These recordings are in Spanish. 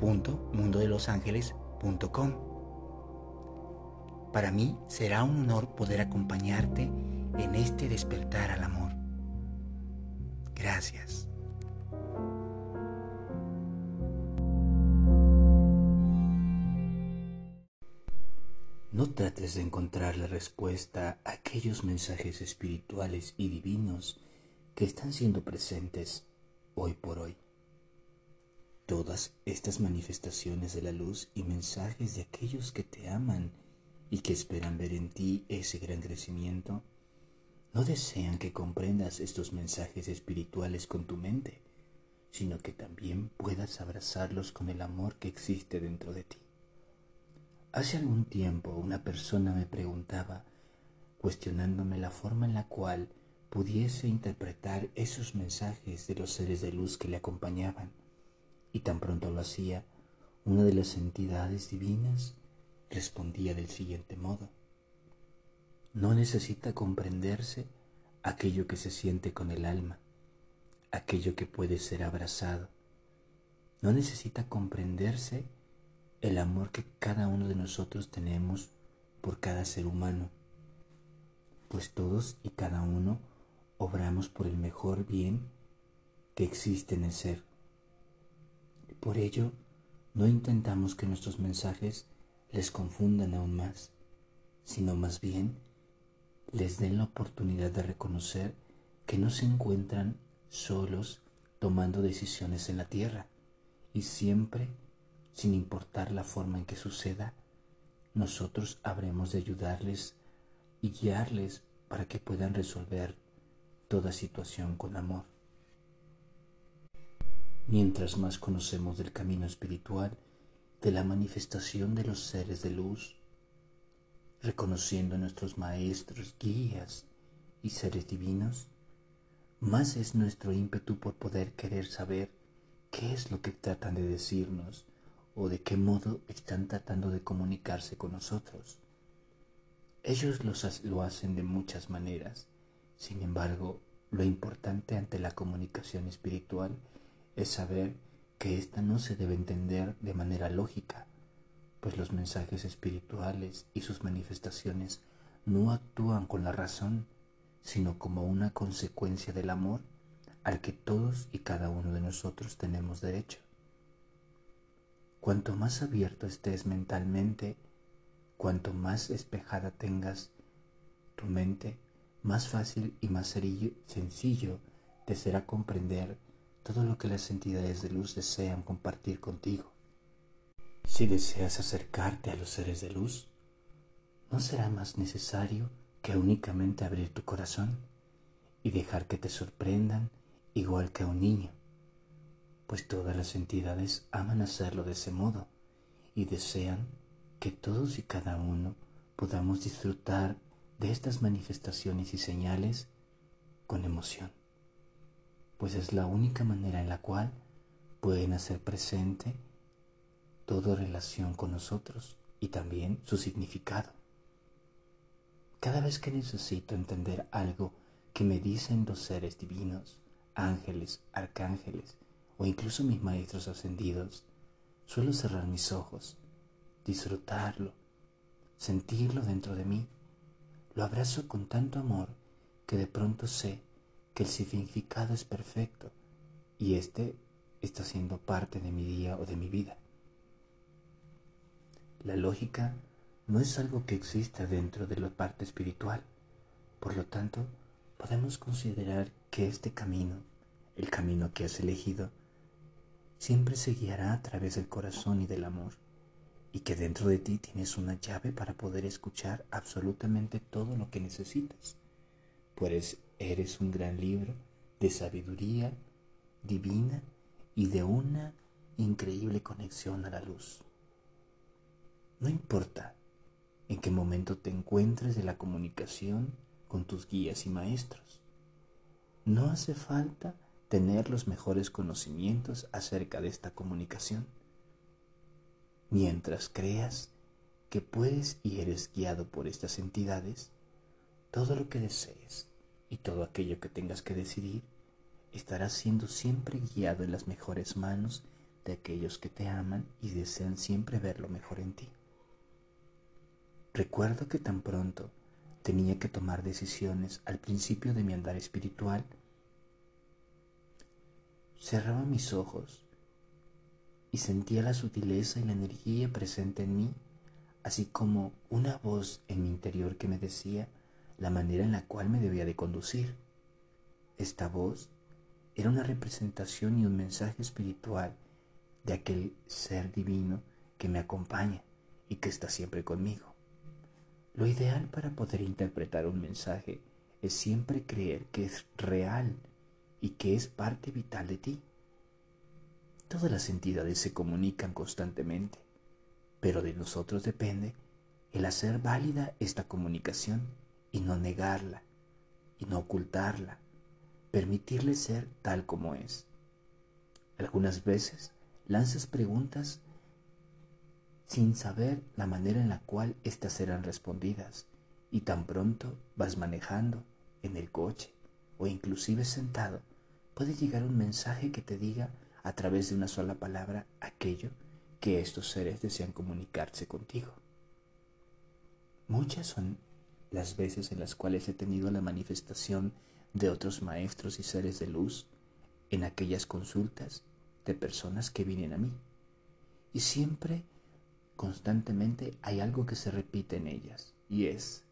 www.mundodelosangeles.com. Para mí será un honor poder acompañarte en este despertar al amor. Gracias. No trates de encontrar la respuesta a aquellos mensajes espirituales y divinos que están siendo presentes hoy por hoy. Todas estas manifestaciones de la luz y mensajes de aquellos que te aman y que esperan ver en ti ese gran crecimiento, no desean que comprendas estos mensajes espirituales con tu mente, sino que también puedas abrazarlos con el amor que existe dentro de ti. Hace algún tiempo una persona me preguntaba, cuestionándome la forma en la cual pudiese interpretar esos mensajes de los seres de luz que le acompañaban. Y tan pronto lo hacía, una de las entidades divinas respondía del siguiente modo. No necesita comprenderse aquello que se siente con el alma, aquello que puede ser abrazado. No necesita comprenderse el amor que cada uno de nosotros tenemos por cada ser humano, pues todos y cada uno obramos por el mejor bien que existe en el ser. Por ello, no intentamos que nuestros mensajes les confundan aún más, sino más bien les den la oportunidad de reconocer que no se encuentran solos tomando decisiones en la tierra y siempre, sin importar la forma en que suceda, nosotros habremos de ayudarles y guiarles para que puedan resolver toda situación con amor. Mientras más conocemos del camino espiritual, de la manifestación de los seres de luz, reconociendo nuestros maestros, guías y seres divinos, más es nuestro ímpetu por poder querer saber qué es lo que tratan de decirnos o de qué modo están tratando de comunicarse con nosotros. Ellos lo hacen de muchas maneras, sin embargo, lo importante ante la comunicación espiritual es saber que ésta no se debe entender de manera lógica, pues los mensajes espirituales y sus manifestaciones no actúan con la razón, sino como una consecuencia del amor al que todos y cada uno de nosotros tenemos derecho. Cuanto más abierto estés mentalmente, cuanto más espejada tengas tu mente, más fácil y más sencillo te será comprender todo lo que las entidades de luz desean compartir contigo. Si deseas acercarte a los seres de luz, no será más necesario que únicamente abrir tu corazón y dejar que te sorprendan igual que a un niño, pues todas las entidades aman hacerlo de ese modo y desean que todos y cada uno podamos disfrutar de estas manifestaciones y señales con emoción, pues es la única manera en la cual pueden hacer presente toda relación con nosotros y también su significado. Cada vez que necesito entender algo que me dicen los seres divinos, ángeles, arcángeles o incluso mis maestros ascendidos, suelo cerrar mis ojos, disfrutarlo, sentirlo dentro de mí lo abrazo con tanto amor que de pronto sé que el significado es perfecto y este está siendo parte de mi día o de mi vida. La lógica no es algo que exista dentro de la parte espiritual. Por lo tanto, podemos considerar que este camino, el camino que has elegido, siempre se guiará a través del corazón y del amor y que dentro de ti tienes una llave para poder escuchar absolutamente todo lo que necesitas. Pues eres un gran libro de sabiduría divina y de una increíble conexión a la luz. No importa en qué momento te encuentres de la comunicación con tus guías y maestros. No hace falta tener los mejores conocimientos acerca de esta comunicación. Mientras creas que puedes y eres guiado por estas entidades, todo lo que desees y todo aquello que tengas que decidir estarás siendo siempre guiado en las mejores manos de aquellos que te aman y desean siempre ver lo mejor en ti. Recuerdo que tan pronto tenía que tomar decisiones al principio de mi andar espiritual, cerraba mis ojos y sentía la sutileza y la energía presente en mí, así como una voz en mi interior que me decía la manera en la cual me debía de conducir. Esta voz era una representación y un mensaje espiritual de aquel ser divino que me acompaña y que está siempre conmigo. Lo ideal para poder interpretar un mensaje es siempre creer que es real y que es parte vital de ti. Todas las entidades se comunican constantemente, pero de nosotros depende el hacer válida esta comunicación y no negarla y no ocultarla, permitirle ser tal como es. Algunas veces lanzas preguntas sin saber la manera en la cual éstas serán respondidas y tan pronto vas manejando en el coche o inclusive sentado, puede llegar un mensaje que te diga a través de una sola palabra aquello que estos seres desean comunicarse contigo. Muchas son las veces en las cuales he tenido la manifestación de otros maestros y seres de luz en aquellas consultas de personas que vienen a mí. Y siempre constantemente hay algo que se repite en ellas y es,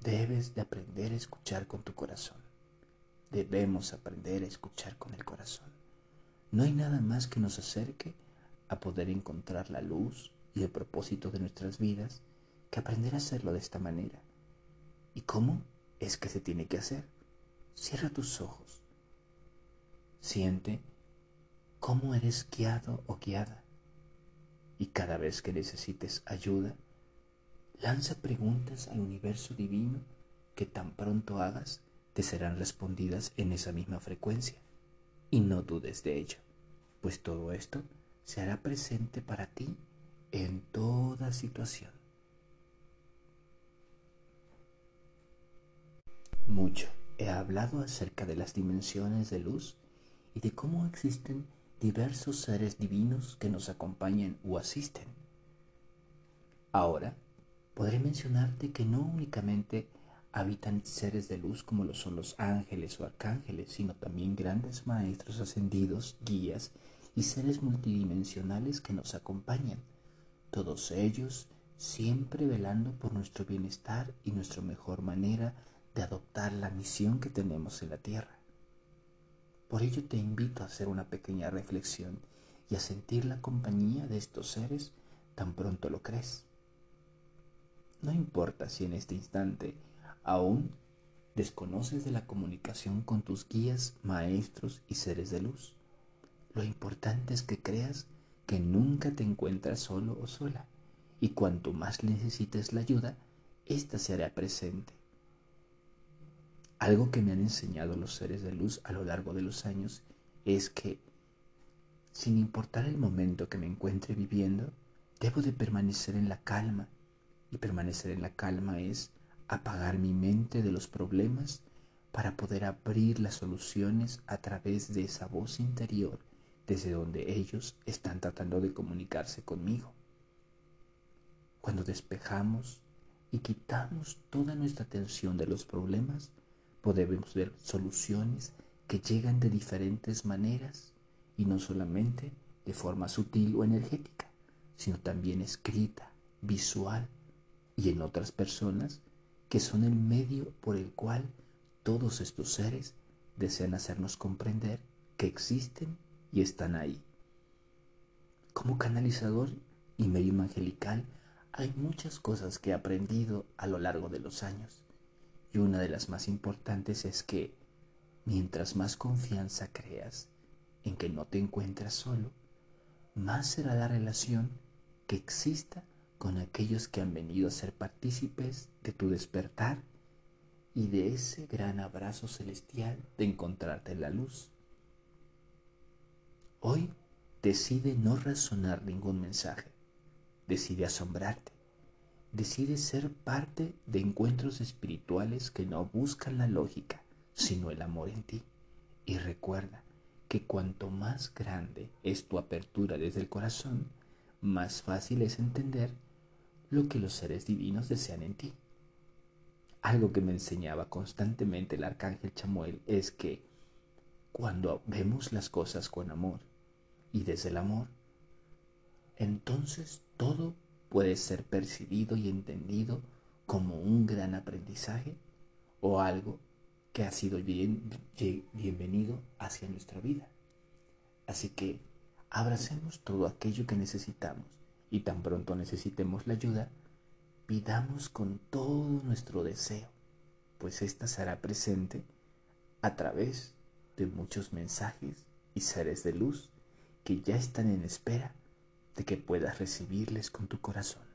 debes de aprender a escuchar con tu corazón. Debemos aprender a escuchar con el corazón. No hay nada más que nos acerque a poder encontrar la luz y el propósito de nuestras vidas que aprender a hacerlo de esta manera. ¿Y cómo es que se tiene que hacer? Cierra tus ojos. Siente cómo eres guiado o guiada y cada vez que necesites ayuda, lanza preguntas al universo divino que tan pronto hagas te serán respondidas en esa misma frecuencia. Y no dudes de ello, pues todo esto se hará presente para ti en toda situación. Mucho he hablado acerca de las dimensiones de luz y de cómo existen diversos seres divinos que nos acompañan o asisten. Ahora, podré mencionarte que no únicamente habitan seres de luz como lo son los ángeles o arcángeles, sino también grandes maestros ascendidos, guías y seres multidimensionales que nos acompañan, todos ellos siempre velando por nuestro bienestar y nuestra mejor manera de adoptar la misión que tenemos en la tierra. Por ello te invito a hacer una pequeña reflexión y a sentir la compañía de estos seres tan pronto lo crees. No importa si en este instante aún desconoces de la comunicación con tus guías, maestros y seres de luz. Lo importante es que creas que nunca te encuentras solo o sola y cuanto más necesites la ayuda, ésta se hará presente. Algo que me han enseñado los seres de luz a lo largo de los años es que, sin importar el momento que me encuentre viviendo, debo de permanecer en la calma. Y permanecer en la calma es apagar mi mente de los problemas para poder abrir las soluciones a través de esa voz interior desde donde ellos están tratando de comunicarse conmigo. Cuando despejamos y quitamos toda nuestra atención de los problemas, podemos ver soluciones que llegan de diferentes maneras y no solamente de forma sutil o energética, sino también escrita, visual y en otras personas que son el medio por el cual todos estos seres desean hacernos comprender que existen y están ahí. Como canalizador y medio angelical hay muchas cosas que he aprendido a lo largo de los años y una de las más importantes es que mientras más confianza creas en que no te encuentras solo, más será la relación que exista con aquellos que han venido a ser partícipes de tu despertar y de ese gran abrazo celestial de encontrarte en la luz. Hoy decide no razonar ningún mensaje, decide asombrarte, decide ser parte de encuentros espirituales que no buscan la lógica, sino el amor en ti. Y recuerda que cuanto más grande es tu apertura desde el corazón, más fácil es entender lo que los seres divinos desean en ti. Algo que me enseñaba constantemente el arcángel Chamuel es que cuando vemos las cosas con amor y desde el amor, entonces todo puede ser percibido y entendido como un gran aprendizaje o algo que ha sido bien, bienvenido hacia nuestra vida. Así que abracemos todo aquello que necesitamos y tan pronto necesitemos la ayuda, pidamos con todo nuestro deseo, pues ésta será presente a través de muchos mensajes y seres de luz que ya están en espera de que puedas recibirles con tu corazón.